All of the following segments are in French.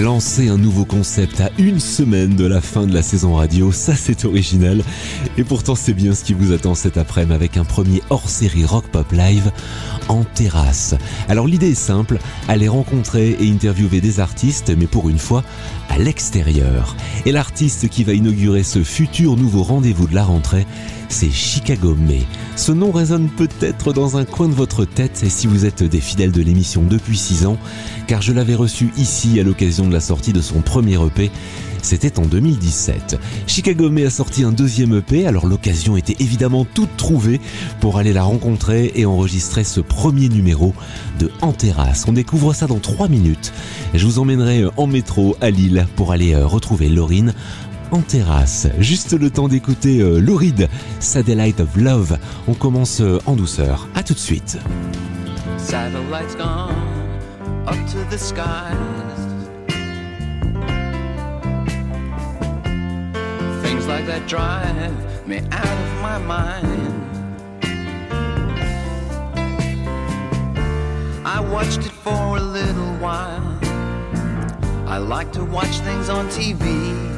Lancer un nouveau concept à une semaine de la fin de la saison radio, ça c'est original. Et pourtant c'est bien ce qui vous attend cet après-midi avec un premier hors-série Rock Pop Live en terrasse. Alors l'idée est simple, aller rencontrer et interviewer des artistes, mais pour une fois à l'extérieur. Et l'artiste qui va inaugurer ce futur nouveau rendez-vous de la rentrée, c'est Chicago May. Ce nom résonne peut-être dans un coin de votre tête si vous êtes des fidèles de l'émission depuis 6 ans, car je l'avais reçu ici à l'occasion de la sortie de son premier EP, c'était en 2017. Chicago May a sorti un deuxième EP, alors l'occasion était évidemment toute trouvée pour aller la rencontrer et enregistrer ce premier numéro de En Terrasse. On découvre ça dans 3 minutes. Je vous emmènerai en métro à Lille pour aller euh, retrouver Laurine en terrasse. Juste le temps d'écouter euh, Louride, Satellite of Love. On commence euh, en douceur. À tout de suite. Satellites gone up to the skies. Things like that drive me out of my mind. I watched it for a little while. I like to watch things on TV.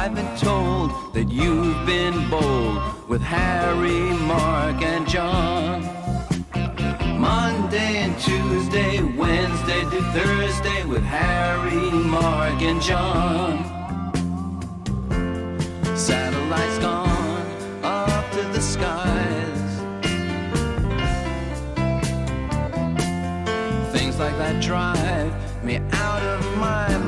I've been told that you've been bold with Harry, Mark, and John. Monday and Tuesday, Wednesday to Thursday with Harry, Mark, and John. Satellites gone up to the skies. Things like that drive me out of my mind.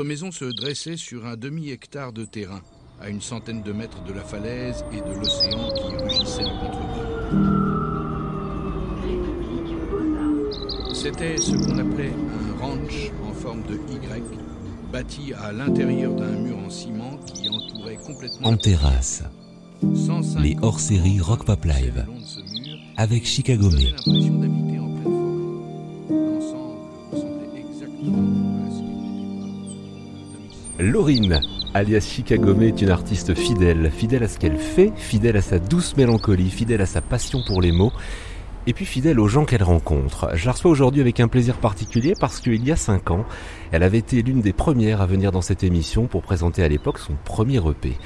Notre maison se dressait sur un demi-hectare de terrain, à une centaine de mètres de la falaise et de l'océan qui rugissait en contre C'était ce qu'on appelait un ranch en forme de Y, bâti à l'intérieur d'un mur en ciment qui entourait complètement... En terrasse, 150 les hors-séries Rock Pop Live avec Chicago May. Laurine, alias Chicago May, est une artiste fidèle, fidèle à ce qu'elle fait, fidèle à sa douce mélancolie, fidèle à sa passion pour les mots, et puis fidèle aux gens qu'elle rencontre. Je la reçois aujourd'hui avec un plaisir particulier parce qu'il y a 5 ans, elle avait été l'une des premières à venir dans cette émission pour présenter à l'époque son premier EP.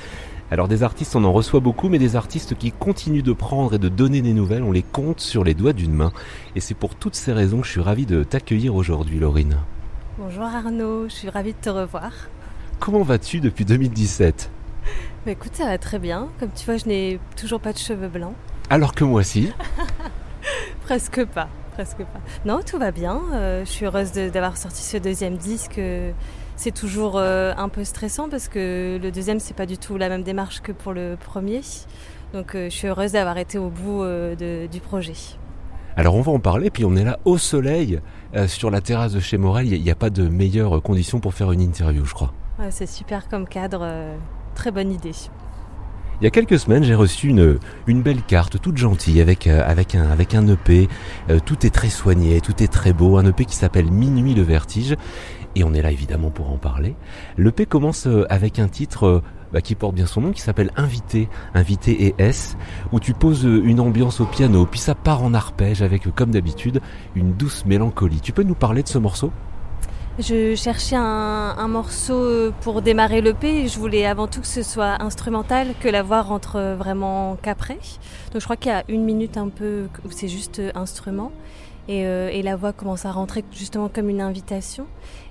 Alors des artistes, on en reçoit beaucoup, mais des artistes qui continuent de prendre et de donner des nouvelles, on les compte sur les doigts d'une main. Et c'est pour toutes ces raisons que je suis ravi de t'accueillir aujourd'hui, Laurine. Bonjour Arnaud, je suis ravie de te revoir. Comment vas-tu depuis 2017 Bah écoute, ça va très bien. Comme tu vois, je n'ai toujours pas de cheveux blancs. Alors que moi si. Presque pas, presque pas. Non, tout va bien. Euh, je suis heureuse d'avoir sorti ce deuxième disque. C'est toujours euh, un peu stressant parce que le deuxième, c'est pas du tout la même démarche que pour le premier. Donc euh, je suis heureuse d'avoir été au bout de- du projet. Alors on va en parler, puis on est là au soleil, sur la terrasse de chez Morel. Il n'y a, pas de meilleures conditions pour faire une interview, je crois. C'est super comme cadre. euh, très bonne idée. Il y a quelques semaines, j'ai reçu une, une belle carte toute gentille avec, euh, avec, un, avec un EP. Euh, tout est très soigné, tout est très beau. Un EP qui s'appelle Minuit le Vertige. Et on est là évidemment pour en parler. L'EP commence avec un titre bah, qui porte bien son nom, qui s'appelle Invité, Invité et S, où tu poses une ambiance au piano, puis ça part en arpège avec, comme d'habitude, une douce mélancolie. Tu peux nous parler de ce morceau? Je cherchais un, morceau euh, pour démarrer l'EP je voulais avant tout que ce soit instrumental, que la voix rentre euh, vraiment qu'après. Donc je crois qu'il y a une minute un peu où c'est juste euh, instrument et, la voix commence à rentrer justement comme une invitation.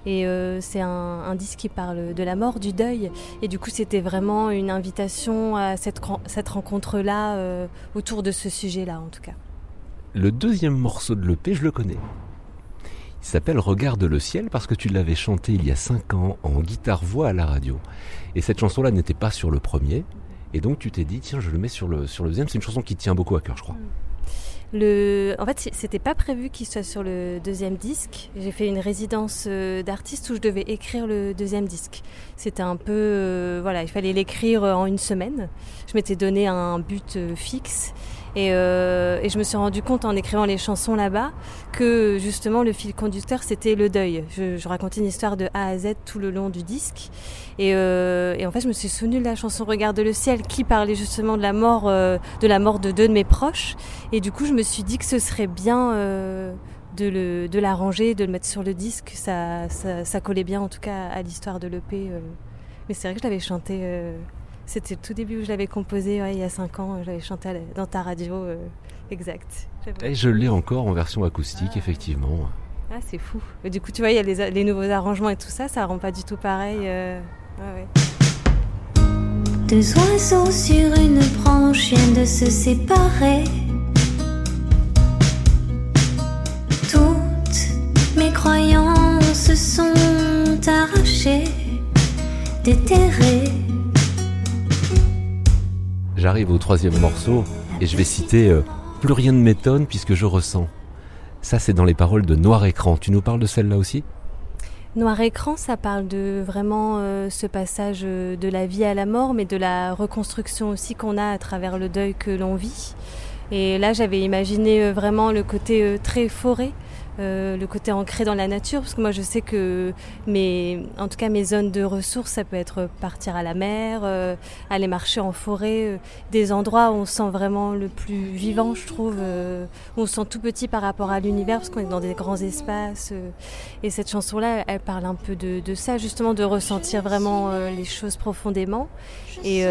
Et c'est un, disque qui parle de la mort, du deuil. Et du coup c'était vraiment une invitation à cette, ren- cette rencontre-là autour de ce sujet-là en tout cas. Le deuxième morceau de l'EP, je le connais. Il s'appelle Regarde le ciel parce que tu l'avais chanté il y a 5 ans en guitare-voix à la radio. Et cette chanson-là n'était pas sur le premier. Et donc tu t'es dit, tiens, je le mets sur le, sur le deuxième. C'est une chanson qui tient beaucoup à cœur, je crois. Le... En fait, c'était pas prévu qu'il soit sur le deuxième disque. J'ai fait une résidence euh, d'artiste où je devais écrire le deuxième disque. C'était un peu, euh, voilà, il fallait l'écrire en une semaine. Je m'étais donné un but euh, fixe et, euh, et je me suis rendu compte en écrivant les chansons là-bas que justement le fil conducteur c'était le deuil. Je, je racontais une histoire de A à Z tout le long du disque et, euh, et en fait je me suis souvenue de la chanson Regarde le ciel qui parlait justement de la mort, euh, de la mort de deux de mes proches. Et du coup, je me suis dit que ce serait bien euh, de, le, de de le mettre sur le disque. Ça, ça, ça collait bien, en tout cas, à l'histoire de l'EP. euh. Mais c'est vrai que je l'avais chanté. C'était le tout début où je l'avais composé, ouais, il y a cinq ans. Je l'avais chanté dans ta radio. euh, exact. J'avais- Et je l'ai encore en version acoustique, effectivement. Ah, c'est fou. Et du coup, tu vois, il y a les, les nouveaux arrangements et tout ça. Ça rend pas du tout pareil. euh, ouais, ouais. Deux oiseaux sur une branche viennent de se séparer. Toutes mes croyances se sont arrachées, déterrées. J'arrive au troisième morceau et je vais citer euh, Plus rien ne m'étonne puisque je ressens. Ça, c'est dans les paroles de Noir Écran. Tu nous parles de celle-là aussi? Noir écran, ça parle de vraiment euh, ce passage euh, de la vie à la mort, mais de la reconstruction aussi qu'on a à travers le deuil que l'on vit. Et là, j'avais imaginé vraiment le côté très forêt, euh, le côté ancré dans la nature, parce que moi, je sais que mes, en tout cas, mes zones de ressources, ça peut être partir à la mer, euh, aller marcher en forêt, euh, des endroits où on se sent vraiment le plus vivant, je trouve, où on se sent tout petit par rapport à l'univers, parce qu'on est dans des grands espaces. et cette chanson-là, elle parle un peu de, de ça, justement, de ressentir vraiment les choses profondément. Et,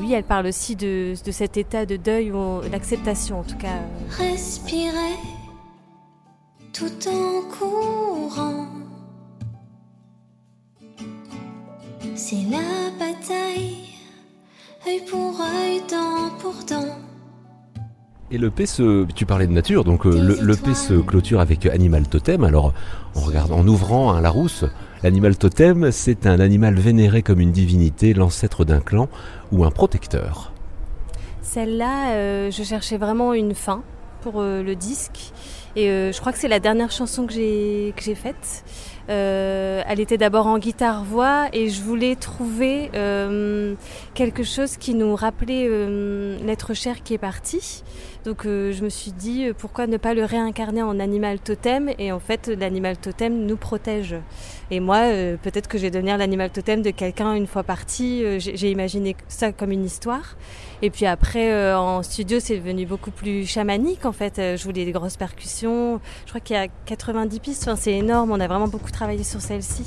oui, elle parle aussi de, de cet état de deuil, l'acceptation en tout cas. Respirer tout en courant. C'est la bataille, œil pour œil, dent pour dent. Et le P se, tu parlais de nature, donc euh, le, le P se clôture avec Animal Totem. Alors, en regardant, en ouvrant un Larousse, l'animal totem, c'est un animal vénéré comme une divinité, l'ancêtre d'un clan ou un protecteur. Celle-là, euh, je cherchais vraiment une fin pour euh, le disque. Et euh, je crois que c'est la dernière chanson que j'ai que j'ai faite. Euh, elle était d'abord en guitare-voix et je voulais trouver euh, quelque chose qui nous rappelait l'être cher qui est parti. Donc euh, je me suis dit euh, pourquoi ne pas le réincarner en animal totem et en fait l'animal totem nous protège. Et moi euh, peut-être que je vais devenir l'animal totem de quelqu'un une fois parti. J'ai imaginé ça comme une histoire. Et puis après en studio c'est devenu beaucoup plus chamanique en fait. Je voulais des grosses percussions. Je crois qu'il y a 90 pistes. Enfin c'est énorme. On a vraiment beaucoup travaillé sur celle-ci.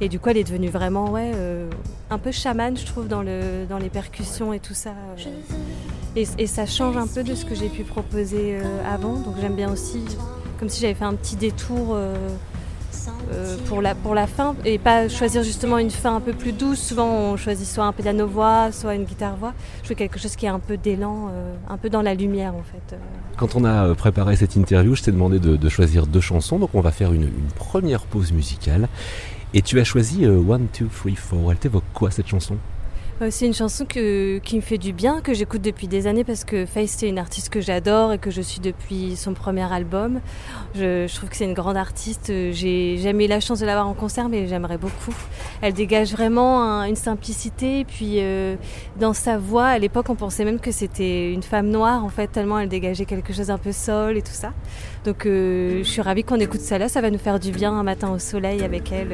Et du coup elle est devenue vraiment un peu chamane je trouve dans le dans les percussions et tout ça. Et, ça change un peu de ce que j'ai pu proposer euh, avant. Donc j'aime bien aussi, comme si j'avais fait un petit détour euh, euh, pour, la, pour la fin. Et pas choisir justement une fin un peu plus douce. Souvent on choisit soit un piano-voix, soit une guitare-voix. Je fais quelque chose qui est un peu d'élan, un peu dans la lumière en fait. Quand on a préparé cette interview, je t'ai demandé de, choisir deux chansons, donc on va faire une, première pause musicale. Et tu as choisi One, Two, Three, Four. Elle t'évoque quoi cette chanson? C'est une chanson qui me fait du bien, que j'écoute depuis des années parce que Faith c'est une artiste que j'adore et que je suis depuis son premier album. Je, trouve que c'est une grande artiste. Euh, J'ai jamais eu la chance de la voir en concert, mais j'aimerais beaucoup. Elle dégage vraiment un- une simplicité. Et puis euh, dans sa voix, à l'époque, on pensait même que c'était une femme noire en fait, tellement elle dégageait quelque chose un peu sol et tout ça. Donc euh, je suis ravie qu'on écoute ça là. Ça va nous faire du bien un matin au soleil avec elle.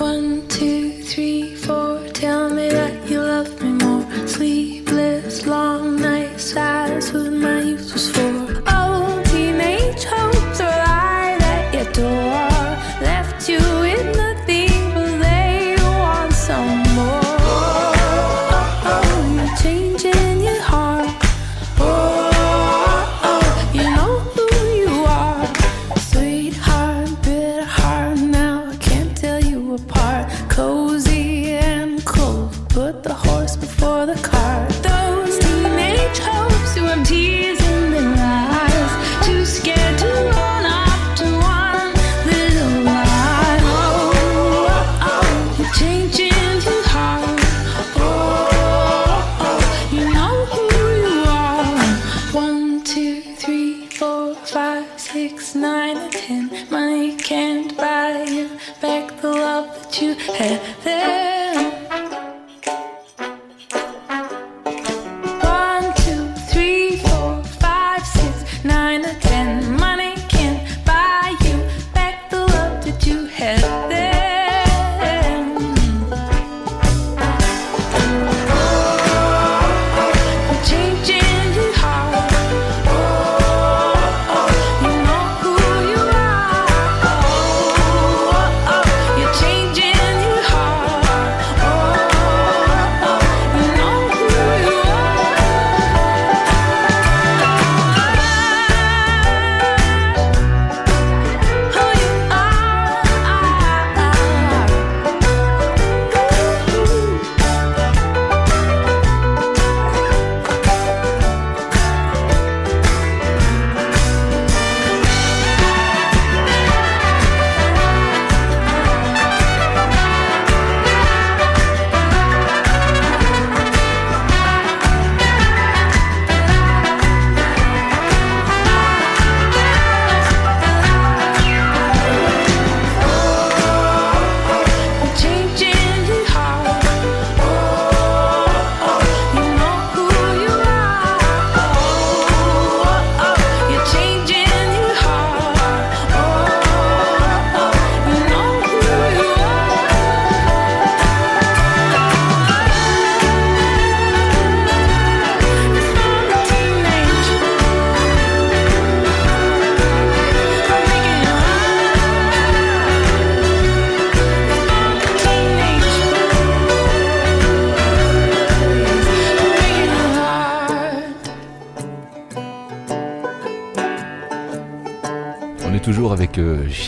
euh. Tell me that you love me more. Sleepless, long nights. That's what my youth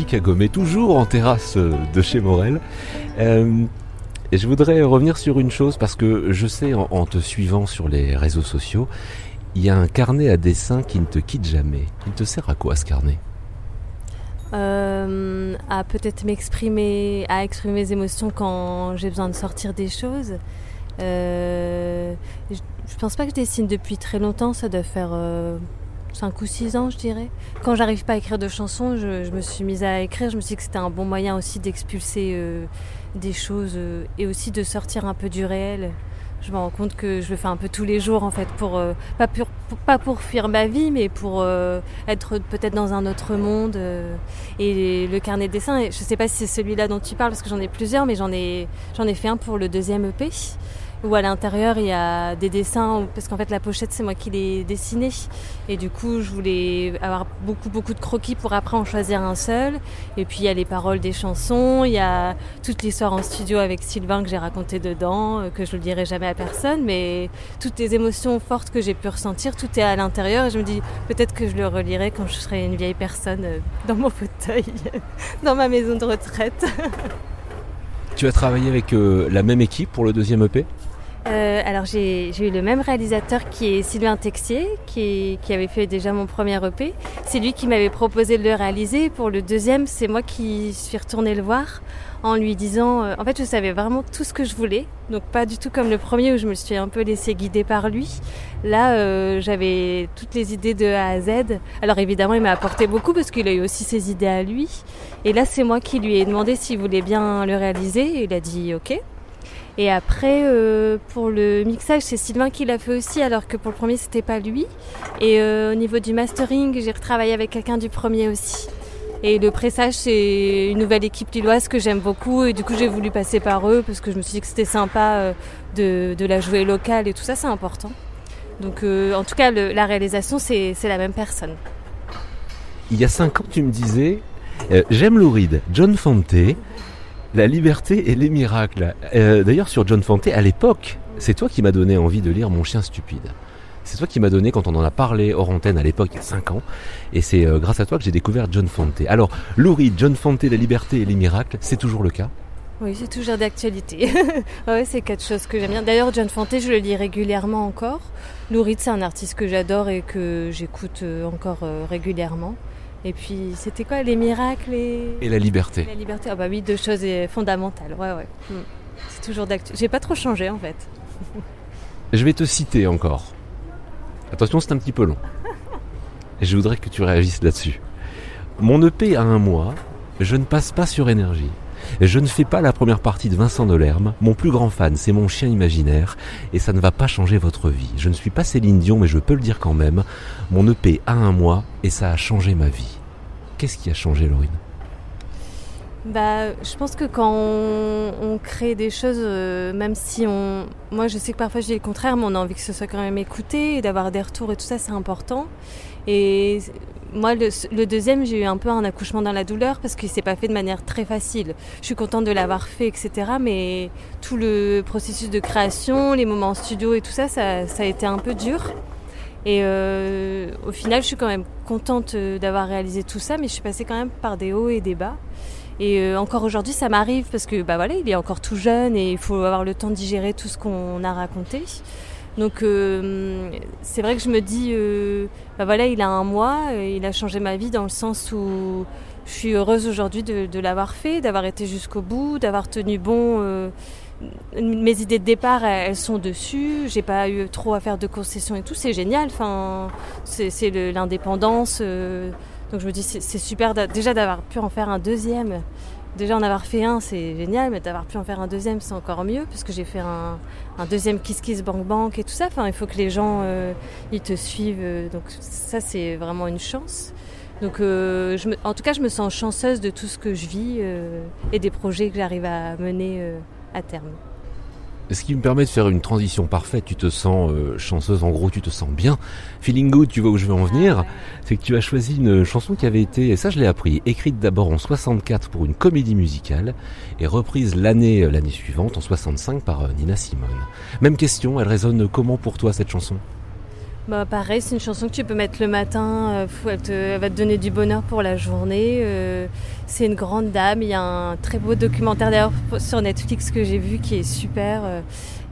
Chicago, mais toujours en terrasse euh, de chez Morel. Euh, et je voudrais revenir sur une chose parce que je sais en, te suivant sur les réseaux sociaux, il y a un carnet à dessin qui ne te quitte jamais. Il te sert à quoi ce carnet? Euh, à peut-être m'exprimer, à exprimer mes émotions quand j'ai besoin de sortir des choses. Je, je pense pas que je dessine depuis très longtemps, ça doit faire 5 ou 6 ans, je dirais. Quand j'arrive pas à écrire de chansons, je, me suis mise à écrire. Je me suis dit que c'était un bon moyen aussi d'expulser euh, des choses euh, et aussi de sortir un peu du réel. Je me rends compte que je le fais un peu tous les jours en fait, pour, euh, pas, pour, pas pour fuir ma vie, mais pour être peut-être dans un autre monde. et le carnet de dessin, je sais pas si c'est celui-là dont tu parles parce que j'en ai plusieurs, mais j'en ai, j'en ai fait un pour le deuxième EP où à l'intérieur il y a des dessins parce qu'en fait la pochette c'est moi qui l'ai dessinée. Et du coup je voulais avoir beaucoup beaucoup de croquis pour après en choisir un seul. Et puis il y a les paroles des chansons il y a toute l'histoire en studio avec Sylvain que j'ai raconté dedans euh, que je le dirai jamais à personne. Mais toutes les émotions fortes que j'ai pu ressentir tout est à l'intérieur. Et je me dis peut-être que je le relirai quand je serai une vieille personne euh, dans mon fauteuil dans ma maison de retraite. Tu as travaillé avec euh, la même équipe pour le deuxième EP Euh, alors j'ai eu le même réalisateur qui est Sylvain Texier, qui, avait fait déjà mon premier EP. C'est lui qui m'avait proposé de le réaliser. Pour le deuxième, c'est moi qui suis retournée le voir en lui disant, euh, en fait je savais vraiment tout ce que je voulais, donc pas du tout comme le premier où je me suis un peu laissée guider par lui. Là euh, j'avais toutes les idées de A à Z. Alors évidemment il m'a apporté beaucoup parce qu'il a eu aussi ses idées à lui. Et là c'est moi qui lui ai demandé s'il voulait bien le réaliser il a dit ok. Et après, euh, pour le mixage, c'est Sylvain qui l'a fait aussi, alors que pour le premier, c'était pas lui. Et euh, au niveau du mastering, j'ai retravaillé avec quelqu'un du premier aussi. Et le pressage, c'est une nouvelle équipe lilloise que j'aime beaucoup. Et du coup, j'ai voulu passer par eux parce que je me suis dit que c'était sympa euh, de, de la jouer locale et tout ça, c'est important. Donc, en tout cas, la réalisation, c'est la même personne. Il y a cinq ans, tu me disais J'aime Lou Reed, John Fante, La liberté et les miracles. Euh, D'ailleurs, sur John Fante, à l'époque, c'est toi qui m'as donné envie de lire Mon chien stupide. C'est toi qui m'as donné quand on en a parlé hors antenne à l'époque, il y a 5 ans. Et c'est euh, grâce à toi que j'ai découvert John Fante. Alors, Lou Reed, John Fante, La liberté et les miracles, c'est toujours le cas? Oui, c'est toujours d'actualité. ouais, c'est quelque chose que j'aime bien. D'ailleurs, John Fante, je le lis régulièrement encore. Lou Reed, c'est un artiste que j'adore et que j'écoute euh, encore régulièrement. Et puis, c'était quoi Les miracles et... Et la liberté. La liberté. Ah bah oui, deux choses fondamentales. Ouais, ouais. Mm. C'est toujours d'actu. J'ai pas trop changé en fait. Je vais te citer encore. Attention, c'est un petit peu long. Je voudrais que tu réagisses là-dessus. Mon EP a un mois, je ne passe pas sur énergie. Je ne fais pas la première partie de Vincent Delerme. Mon plus grand fan, c'est mon chien imaginaire. Et ça ne va pas changer votre vie. Je ne suis pas Céline Dion, mais je peux le dire quand même. Mon EP a un mois et ça a changé ma vie. Qu'est-ce qui a changé, Laurine? Bah, je pense que quand on, crée des choses, euh, même si on. Moi, je sais que parfois je dis le contraire, mais on a envie que ce soit quand même écouté d'avoir des retours et tout ça, c'est important. Et moi, le, deuxième, j'ai eu un peu un accouchement dans la douleur parce qu'il s'est pas fait de manière très facile. Je suis contente de l'avoir fait, etc. Mais tout le processus de création, les moments en studio et tout ça, ça, ça a été un peu dur. Et euh, au final, je suis quand même contente euh, d'avoir réalisé tout ça, mais je suis passée quand même par des hauts et des bas. Et euh, encore aujourd'hui, ça m'arrive parce que bah voilà, il est encore tout jeune et il faut avoir le temps de digérer tout ce qu'on a raconté. Donc euh, c'est vrai que je me dis, euh, bah voilà, il a un mois, euh, il a changé ma vie dans le sens où je suis heureuse aujourd'hui de, l'avoir fait, d'avoir été jusqu'au bout, d'avoir tenu bon. mes idées de départ, elles sont dessus. J'ai pas eu trop à faire de concessions et tout. C'est génial. Enfin, c'est l'indépendance. donc je me dis, c'est super déjà d'avoir pu en faire un deuxième. Déjà en avoir fait un, c'est génial, mais d'avoir pu en faire un deuxième, c'est encore mieux, parce que j'ai fait un, un deuxième Kiss Kiss Bank Bank et tout ça. Enfin, il faut que les gens euh, ils te suivent. euh, Donc ça, c'est vraiment une chance. Donc, euh, je me- en tout cas, je me sens chanceuse de tout ce que je vis euh, et des projets que j'arrive à mener euh, à terme. Ce qui me permet de faire une transition parfaite, tu te sens euh, chanceuse, en gros tu te sens bien. Feeling good, tu vois où je veux en venir, c'est que tu as choisi une chanson qui avait été, et ça je l'ai appris, écrite d'abord en 64 pour une comédie musicale et reprise l'année euh, l'année suivante en 65 par euh, Nina Simone. Même question, elle résonne comment pour toi cette chanson? Bah pareil, c'est une chanson que tu peux mettre le matin, euh, elle, te- va te donner du bonheur pour la journée. euh, c'est une grande dame, il y a un très beau documentaire d'ailleurs sur Netflix que j'ai vu qui est super. euh,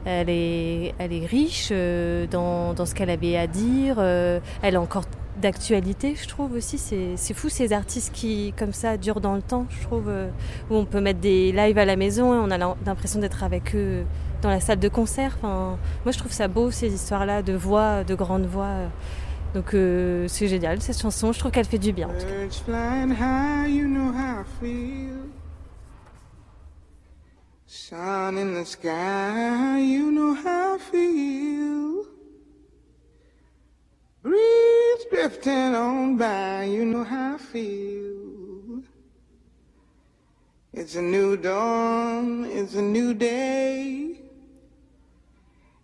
elle, est, elle est riche dans, dans ce qu'elle avait à dire, elle est encore d'actualité je trouve aussi. C'est fou ces artistes qui comme ça durent dans le temps, je trouve, où on peut mettre des lives à la maison et on a l'impression d'être avec eux dans la salle de concert. Enfin, moi, je trouve ça beau, ces histoires-là de voix, de grandes voix. Donc euh, c'est génial cette chanson, je trouve qu'elle fait du bien. en tout cas. It's a new dawn, it's a new day.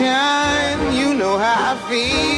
You know how I feel.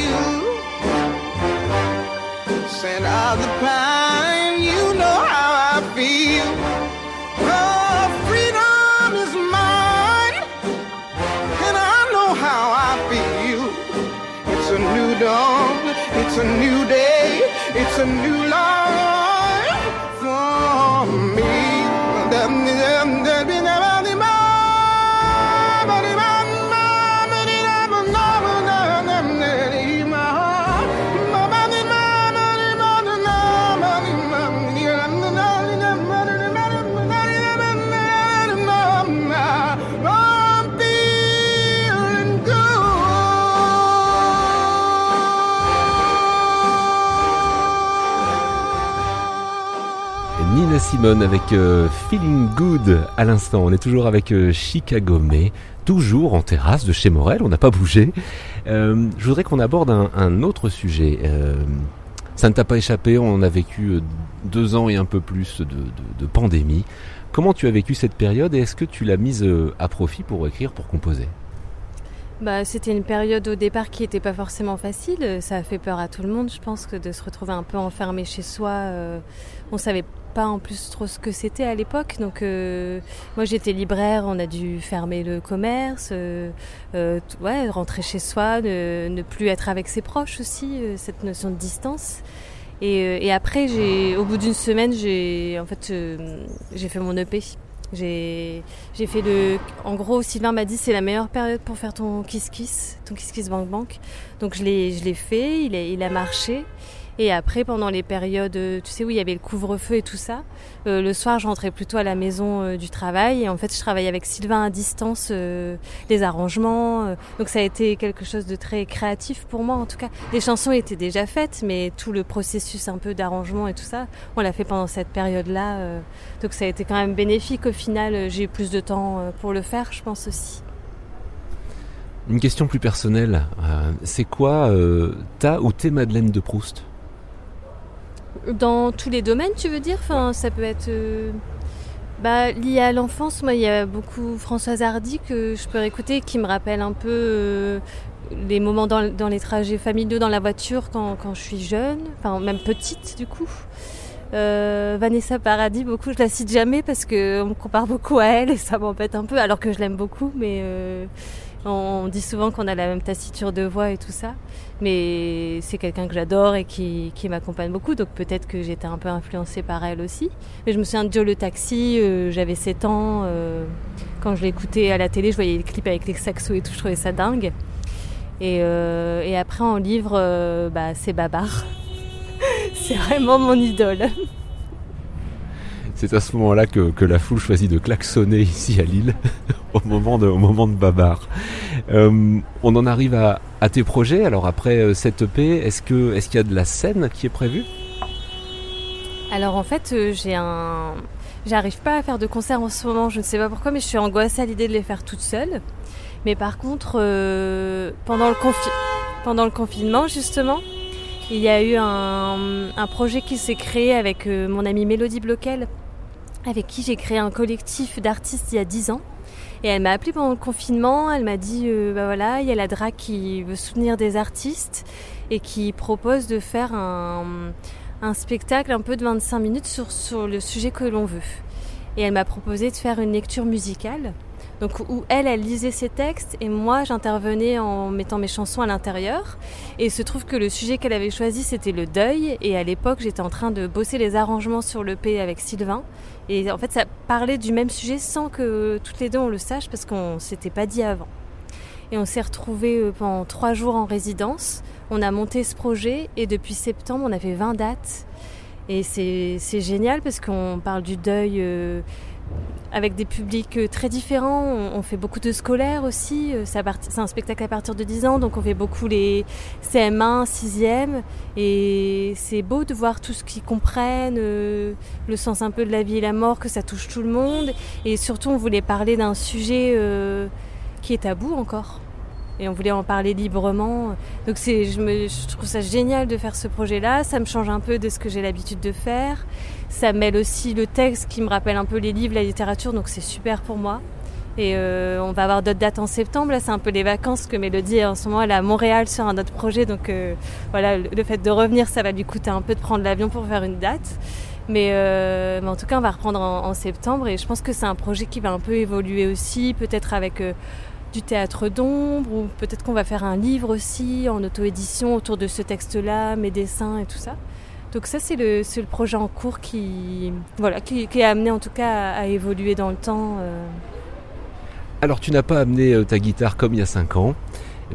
Avec euh, Feeling Good à l'instant. On est toujours avec euh, Chicago May, toujours en terrasse de chez Morel, on n'a pas bougé. Euh, je voudrais qu'on aborde un, autre sujet. Euh, ça ne t'a pas échappé, on a vécu deux ans et un peu plus de, pandémie. Comment tu as vécu cette période et est-ce que tu l'as mise à profit pour écrire, pour composer? Bah, c'était une période au départ qui n'était pas forcément facile. Ça a fait peur à tout le monde, je pense, que de se retrouver un peu enfermé chez soi. euh, on savait pas en plus trop ce que c'était à l'époque. Donc, euh, moi, j'étais libraire. On a dû fermer le commerce, euh, euh, ouais, rentrer chez soi, ne, plus être avec ses proches aussi. cette notion de distance. Et, après, au bout d'une semaine, j'ai, en fait, fait mon EP. J'ai, fait le. En gros, Sylvain m'a dit c'est la meilleure période pour faire ton kiss kiss, ton kiss kiss bank bank. Donc je l'ai, fait, il il a marché. Et après, pendant les périodes, euh, tu sais, où il y avait le couvre-feu et tout ça, euh, le soir, je rentrais plutôt à la maison euh, du travail. Et en fait, je travaillais avec Sylvain à distance, les arrangements. donc ça a été quelque chose de très créatif pour moi, en tout cas. Les chansons étaient déjà faites, mais tout le processus un peu d'arrangement et tout ça, on l'a fait pendant cette période-là. donc ça a été quand même bénéfique. Au final, j'ai eu plus de temps pour le faire, je pense aussi. Une question plus personnelle, c'est quoi ta ou tes Madeleine de Proust? Dans tous les domaines, tu veux dire? Enfin, Ça peut être euh, bah, lié à l'enfance. Moi, il y a beaucoup Françoise Hardy que je peux réécouter qui me rappelle un peu euh, les moments dans, dans les trajets familiaux dans la voiture quand, quand je suis jeune, enfin même petite du coup. Euh, Vanessa Paradis, beaucoup, je la cite jamais parce qu'on me compare beaucoup à elle et ça m'embête un peu, alors que je l'aime beaucoup, mais on dit souvent qu'on a la même taciture de voix et tout ça. Mais c'est quelqu'un que j'adore et qui, m'accompagne beaucoup, donc peut-être que j'étais un peu influencée par elle aussi. Mais je me souviens de Joe le taxi, euh, j'avais 7 ans, euh, quand je l'écoutais à la télé, je voyais les clips avec les saxos et tout, je trouvais ça dingue. Et, euh, après en livre, bah, c'est Babar. c'est vraiment mon idole. C'est à ce moment-là que, la foule choisit de klaxonner ici à Lille au moment de, au moment de Babar. Euh, on en arrive à, tes projets. Alors après euh, cette EP, est-ce qu'il y a de la scène qui est prévue? Alors en fait, euh, j'ai un. J'arrive pas à faire de concert en ce moment, je ne sais pas pourquoi, mais je suis angoissée à l'idée de les faire toute seule. Mais par contre, pendant, le confinement, justement, il y a eu un, un projet qui s'est créé avec mon amie Mélodie Bloquel, avec qui j'ai créé un collectif d'artistes il y a 10 ans. Et elle m'a appelée pendant le confinement, elle m'a dit, euh, bah voilà, il y a la DRAC qui veut soutenir des artistes et qui propose de faire un, spectacle un peu de 25 minutes sur le sujet que l'on veut. Et elle m'a proposé de faire une lecture musicale. Donc où elle, elle lisait ses textes et moi j'intervenais en mettant mes chansons à l'intérieur. Et il se trouve que le sujet qu'elle avait choisi c'était le deuil. Et à l'époque j'étais en train de bosser les arrangements sur le P avec Sylvain. Et en fait ça parlait du même sujet sans que toutes les deux on le sache parce qu'on s'était pas dit avant. Et on s'est retrouvés euh, pendant trois jours en résidence. On a monté ce projet et depuis septembre on a fait 20 dates. Et c'est génial parce qu'on parle du deuil euh, avec des publics euh, très différents. On, fait beaucoup de scolaires aussi. Euh, C'est un spectacle à partir de 10 ans, donc on fait beaucoup les CM1, 6e. Et c'est beau de voir tout ce qu'ils comprennent, euh, le sens un peu de la vie et la mort, que ça touche tout le monde. Et surtout, on voulait parler d'un sujet qui est tabou encore. Et on voulait en parler librement. Donc c'est, je, me, trouve ça génial de faire ce projet-là. Ça me change un peu de ce que j'ai l'habitude de faire. Ça mêle aussi le texte qui me rappelle un peu les livres, la littérature, donc c'est super pour moi. Et euh, on va avoir d'autres dates en septembre. Là, c'est un peu les vacances que Mélodie, en ce moment, elle est à Montréal sur un autre projet. Donc euh, voilà, le fait de revenir, ça va lui coûter un peu de prendre l'avion pour faire une date. Mais, euh, mais en tout cas, on va reprendre en, en septembre. Et je pense que c'est un projet qui va un peu évoluer aussi, peut-être avec du théâtre d'ombre, ou peut-être qu'on va faire un livre aussi en auto-édition autour de ce texte-là, mes dessins et tout ça. Donc ça, c'est le, projet en cours qui, voilà, qui, qui est amené en tout cas à, à évoluer dans le temps. euh. Alors tu n'as pas amené euh, ta guitare comme il y a 5 ans,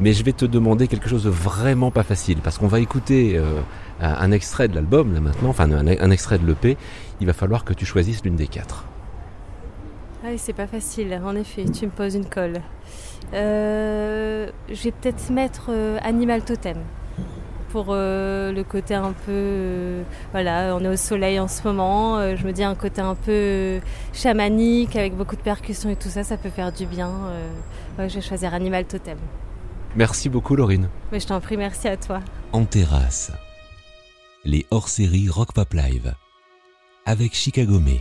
mais je vais te demander quelque chose de vraiment pas facile, parce qu'on va écouter euh, un un extrait de l'album là maintenant, enfin un, un extrait de l'EP, il va falloir que tu choisisses l'une des quatre. Ah oui, c'est pas facile, en effet, tu me poses une colle. Euh, je vais peut-être mettre euh, Animal Totem pour euh, le côté un peu. euh, voilà, on est au soleil en ce moment, je me dis un côté un peu chamanique avec beaucoup de percussions et tout ça, ça peut faire du bien. ouais, je vais choisir Animal Totem. Merci beaucoup Laurine. Mais je t'en prie, merci à toi. En terrasse, les hors-séries Rock Pop Live, avec Chicago May.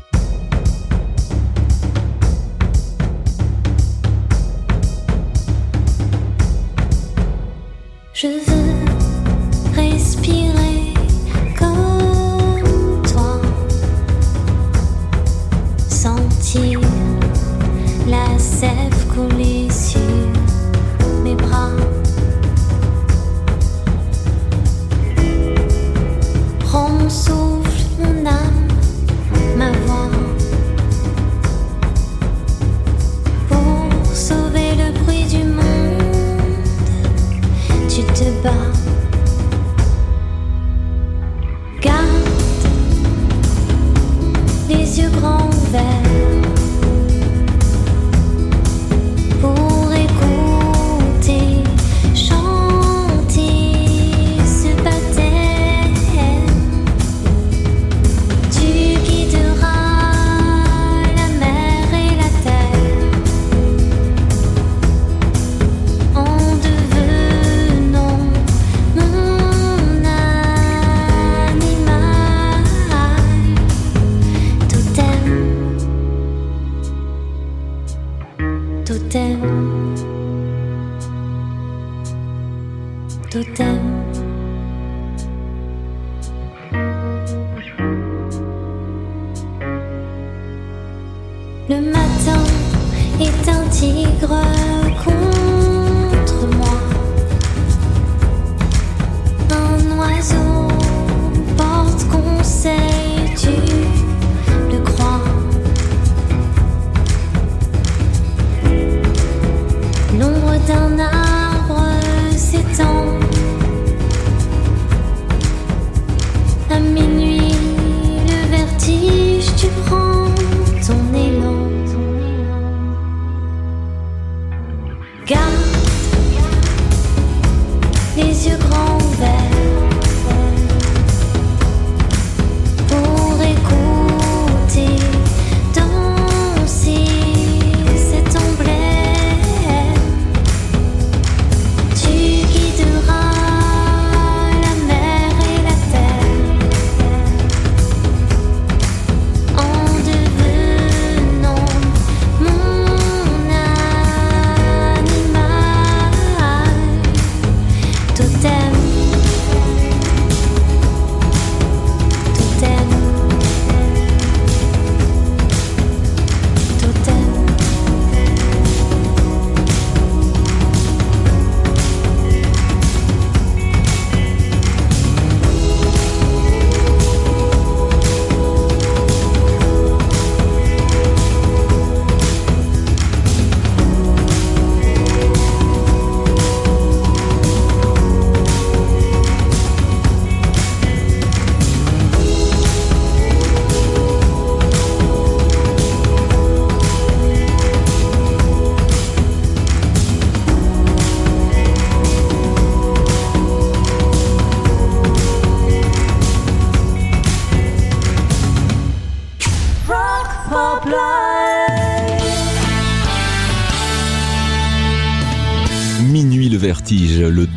Je veux respirer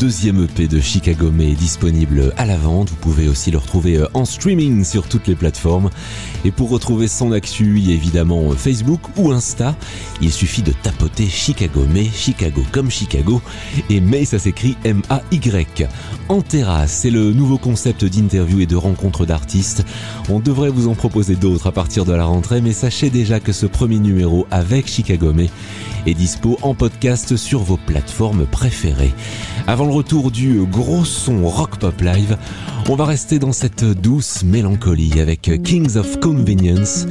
deuxième EP de Chicago May est disponible à la vente. Vous pouvez aussi le retrouver euh, en streaming sur toutes les plateformes. Et pour retrouver son actu, il y a évidemment euh, Facebook ou Insta. Il suffit de tapoter Chicago May, Chicago comme Chicago. Et May, ça s'écrit M-A-Y. En terrasse, c'est le nouveau concept d'interview et de rencontre d'artistes. On devrait vous en proposer d'autres à partir de la rentrée, mais sachez déjà que ce premier numéro avec Chicago May est dispo en podcast sur vos plateformes préférées. Avant le retour du gros son rock pop live, on va rester dans cette douce mélancolie avec Kings of Convenience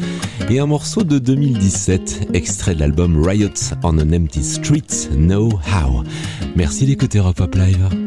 et un morceau de 2017, extrait de l'album Riot on an Empty Street, Know How. Merci d'écouter Rock Pop Live.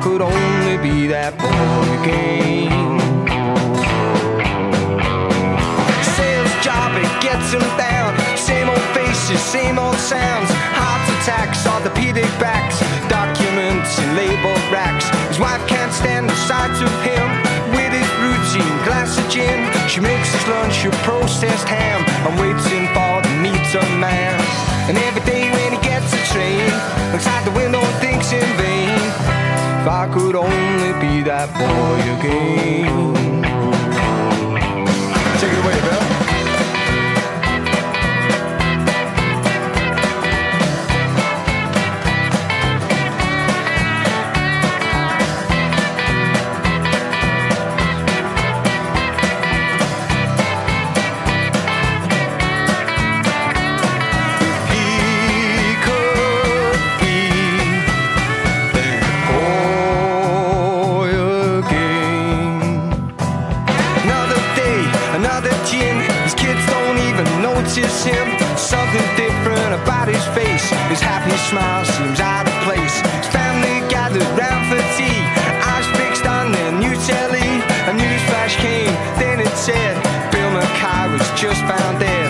Could only be that boy again. Sales job, it gets him down. Same old faces, same old sounds. Heart attacks, orthopedic backs, documents in labeled racks. His wife can't stand the sight of him. With his routine glass of gin, she makes his lunch a processed ham and waits in for the meter man. And every day when he gets a train, looks out the window and thinks in vain. If I could only be that boy again. Smile seems out of place. Family gathered round for tea. Eyes fixed on their new telly. A news flash came, then it said, Bill Mackay was just found dead.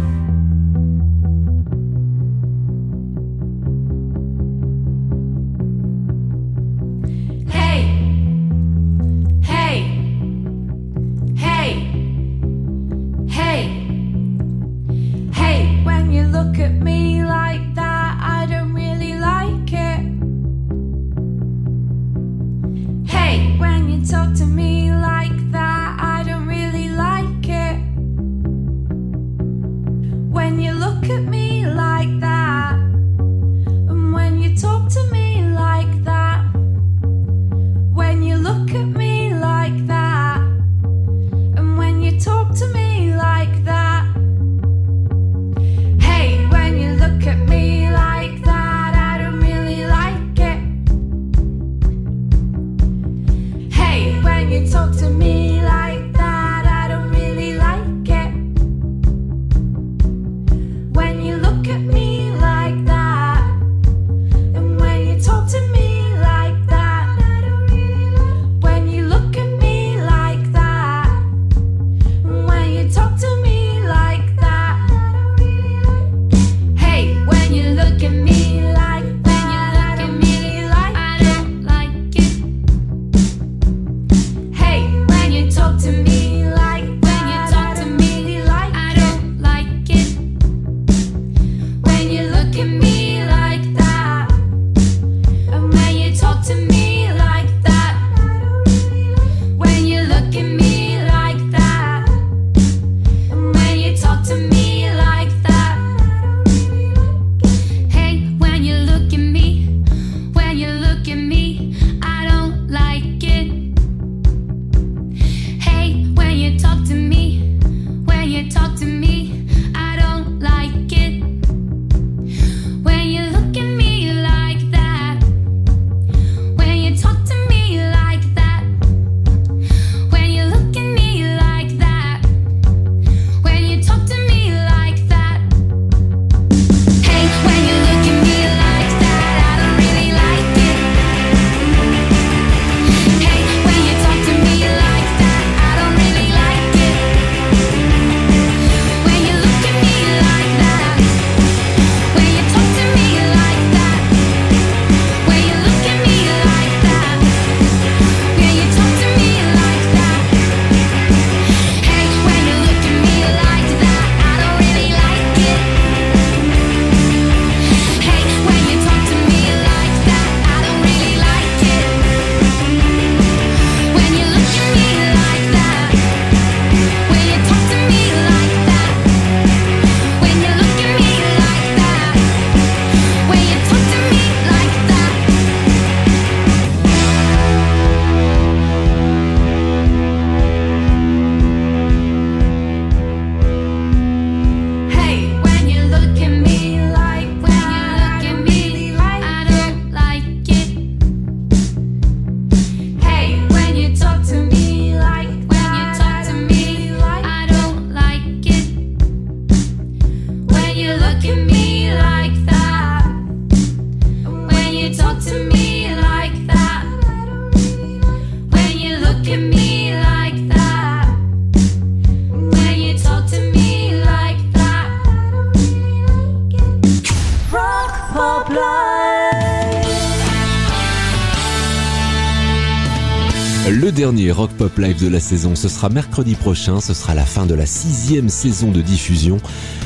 de la saison. Ce sera mercredi prochain, ce sera la fin de la sixième saison de diffusion.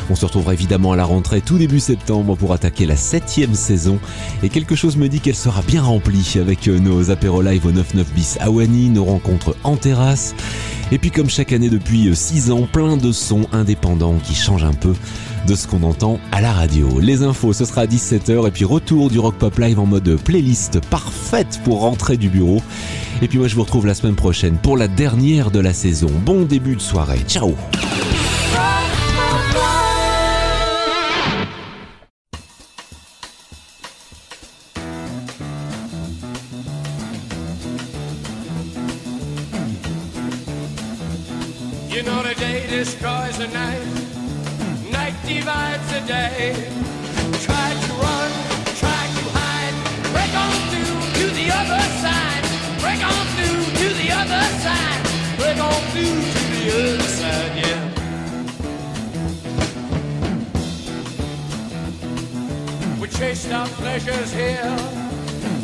On se retrouvera évidemment à la rentrée tout début septembre pour attaquer la septième saison. Et quelque chose me dit qu'elle sera bien remplie avec euh, nos apéros live au 99 bis à nos rencontres en terrasse. Et puis comme chaque année depuis euh, 6 ans, plein de sons indépendants qui changent un peu de ce qu'on entend à la radio. Les infos, ce sera à 17h et puis retour du Rock Pop Live en mode playlist parfaite pour rentrer du bureau. Et puis moi je vous retrouve la semaine prochaine pour la dernière de la saison. Bon début de soirée. Ciao treasures here,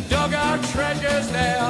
dug our treasures there.